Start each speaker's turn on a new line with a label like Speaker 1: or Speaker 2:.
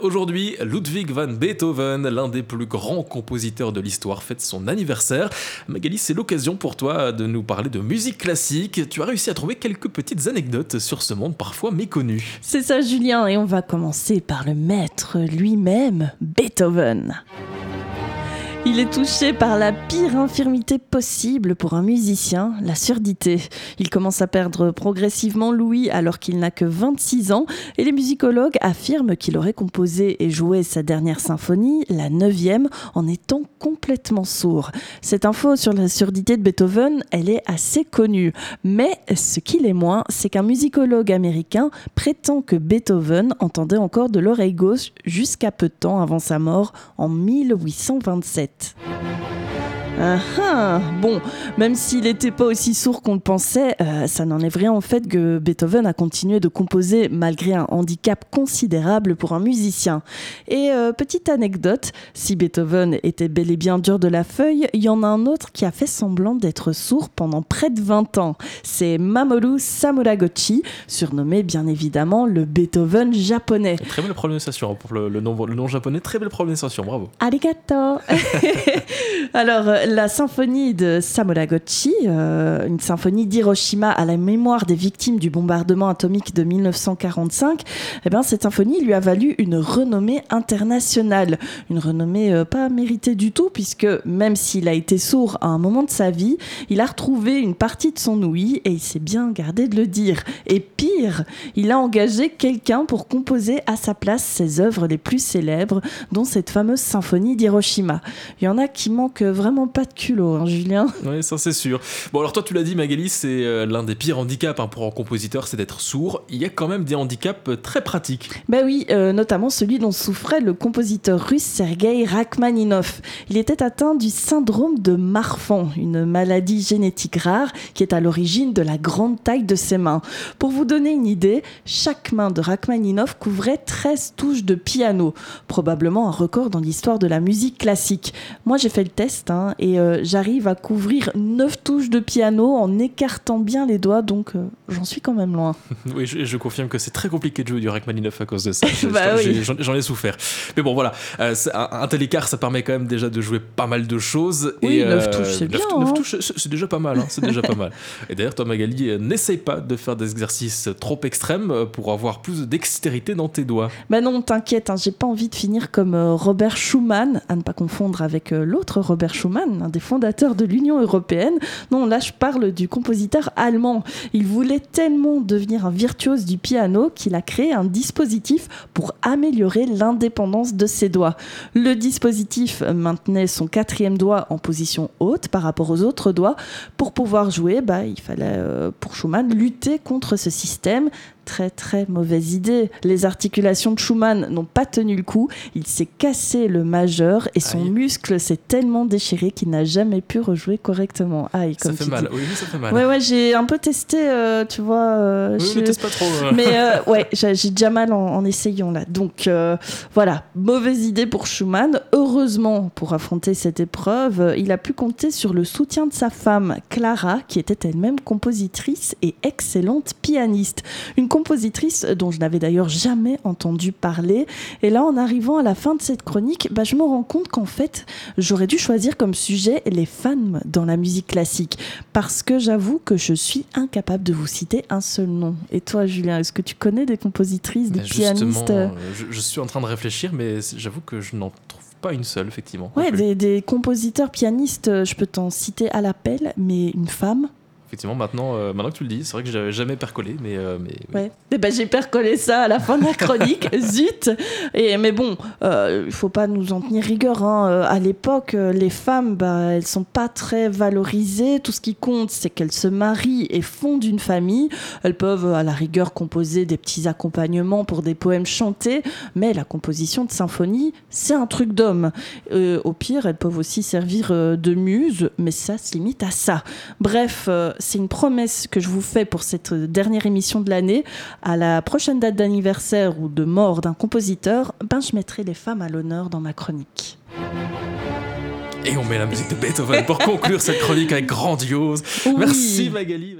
Speaker 1: Aujourd'hui, Ludwig van Beethoven, l'un des plus grands compositeurs de l'histoire, fête son anniversaire. Magali, c'est l'occasion pour toi de nous parler de musique classique. Tu as réussi à trouver quelques petites anecdotes sur ce monde parfois méconnu.
Speaker 2: C'est ça, Julien, et on va commencer par le maître lui-même, Beethoven. Il est touché par la pire infirmité possible pour un musicien, la surdité. Il commence à perdre progressivement l'ouïe alors qu'il n'a que 26 ans et les musicologues affirment qu'il aurait composé et joué sa dernière symphonie, la neuvième, en étant complètement sourd. Cette info sur la surdité de Beethoven, elle est assez connue. Mais ce qu'il est moins, c'est qu'un musicologue américain prétend que Beethoven entendait encore de l'oreille gauche jusqu'à peu de temps avant sa mort en 1827. hit. Ah, ah Bon, même s'il n'était pas aussi sourd qu'on le pensait, euh, ça n'en est vrai en fait que Beethoven a continué de composer malgré un handicap considérable pour un musicien. Et euh, petite anecdote, si Beethoven était bel et bien dur de la feuille, il y en a un autre qui a fait semblant d'être sourd pendant près de 20 ans. C'est Mamoru Samuragochi, surnommé bien évidemment le Beethoven japonais.
Speaker 1: Très belle prononciation pour le, nom, le nom japonais, très belle prononciation, bravo.
Speaker 2: Arigato Alors, la symphonie de Samuragochi, euh, une symphonie d'Hiroshima à la mémoire des victimes du bombardement atomique de 1945, eh ben, cette symphonie lui a valu une renommée internationale. Une renommée euh, pas méritée du tout, puisque même s'il a été sourd à un moment de sa vie, il a retrouvé une partie de son ouïe et il s'est bien gardé de le dire. Et pire, il a engagé quelqu'un pour composer à sa place ses œuvres les plus célèbres, dont cette fameuse symphonie d'Hiroshima. Il y en a qui manquent vraiment pas de culot, hein, Julien.
Speaker 1: Oui, ça c'est sûr. Bon, alors toi, tu l'as dit, Magali, c'est euh, l'un des pires handicaps hein, pour un compositeur, c'est d'être sourd. Il y a quand même des handicaps euh, très pratiques.
Speaker 2: Ben oui, euh, notamment celui dont souffrait le compositeur russe Sergei Rachmaninov. Il était atteint du syndrome de Marfan, une maladie génétique rare qui est à l'origine de la grande taille de ses mains. Pour vous donner une idée, chaque main de Rachmaninov couvrait 13 touches de piano, probablement un record dans l'histoire de la musique classique. Moi, j'ai fait le test hein, et euh, j'arrive à couvrir 9 touches de piano en écartant bien les doigts, donc euh, j'en suis quand même loin.
Speaker 1: oui, je, confirme que c'est très compliqué de jouer du Rachmaninoff à cause de ça.
Speaker 2: bah
Speaker 1: J'en ai souffert. Mais bon, voilà, euh, un, tel écart, ça permet quand même déjà de jouer pas mal de choses.
Speaker 2: Oui, 9 touches, c'est bien. 9
Speaker 1: hein. touches, c'est déjà pas mal. Hein, c'est déjà pas mal. Et d'ailleurs, toi, Magali, n'essaye pas de faire des exercices trop extrêmes pour avoir plus de dextérité dans tes doigts.
Speaker 2: Bah non, t'inquiète, hein, j'ai pas envie de finir comme Robert Schumann, à ne pas confondre avec l'autre Robert Schumann, un des fondateurs de l'Union européenne. Non, là je parle du compositeur allemand. Il voulait tellement devenir un virtuose du piano qu'il a créé un dispositif pour améliorer l'indépendance de ses doigts. Le dispositif maintenait son quatrième doigt en position haute par rapport aux autres doigts. Pour pouvoir jouer, bah, il fallait euh, pour Schumann lutter contre ce système très très mauvaise idée. Les articulations de Schumann n'ont pas tenu le coup. Il s'est cassé le majeur et son muscle s'est tellement déchiré qu'il n'a jamais pu rejouer correctement.
Speaker 1: Aïe, comme ça fait mal. Oui, ça fait mal.
Speaker 2: Ouais, ouais, j'ai un peu testé, euh, tu vois.
Speaker 1: Euh, oui, je... teste pas trop.
Speaker 2: Mais euh, ouais, j'ai déjà mal en, essayant là. Donc voilà, mauvaise idée pour Schumann. Heureusement, pour affronter cette épreuve, il a pu compter sur le soutien de sa femme, Clara, qui était elle-même compositrice et excellente pianiste. Une compositrice dont je n'avais d'ailleurs jamais entendu parler. Et là, en arrivant à la fin de cette chronique, bah, je me rends compte qu'en fait, j'aurais dû choisir comme sujet les femmes dans la musique classique. Parce que j'avoue que je suis incapable de vous citer un seul nom. Et toi, Julien, est-ce que tu connais des compositrices, des pianistes
Speaker 1: euh, je, suis en train de réfléchir, mais j'avoue que je n'en trouve pas une seule, effectivement.
Speaker 2: Ouais, des, des, compositeurs, pianistes, je peux t'en citer à l'appel, mais une femme
Speaker 1: Effectivement, maintenant, euh, maintenant que tu le dis, c'est vrai que j'avais jamais percolé, mais. Euh, mais
Speaker 2: ouais. Eh ben, j'ai percolé ça à la fin de la chronique, zut Et, Mais bon, euh, il faut pas nous en tenir rigueur. Hein. À l'époque, les femmes, bah, elles sont pas très valorisées. Tout ce qui compte, c'est qu'elles se marient et fondent une famille. Elles peuvent, à la rigueur, composer des petits accompagnements pour des poèmes chantés, mais la composition de symphonie, c'est un truc d'homme. au pire, elles peuvent aussi servir de muse, mais ça se limite à ça. Bref c'est une promesse que je vous fais pour cette dernière émission de l'année. À la prochaine date d'anniversaire ou de mort d'un compositeur, ben, je mettrai les femmes à l'honneur dans ma chronique.
Speaker 1: Et on met la musique de Beethoven pour conclure cette chronique avec grandiose. Merci Magali.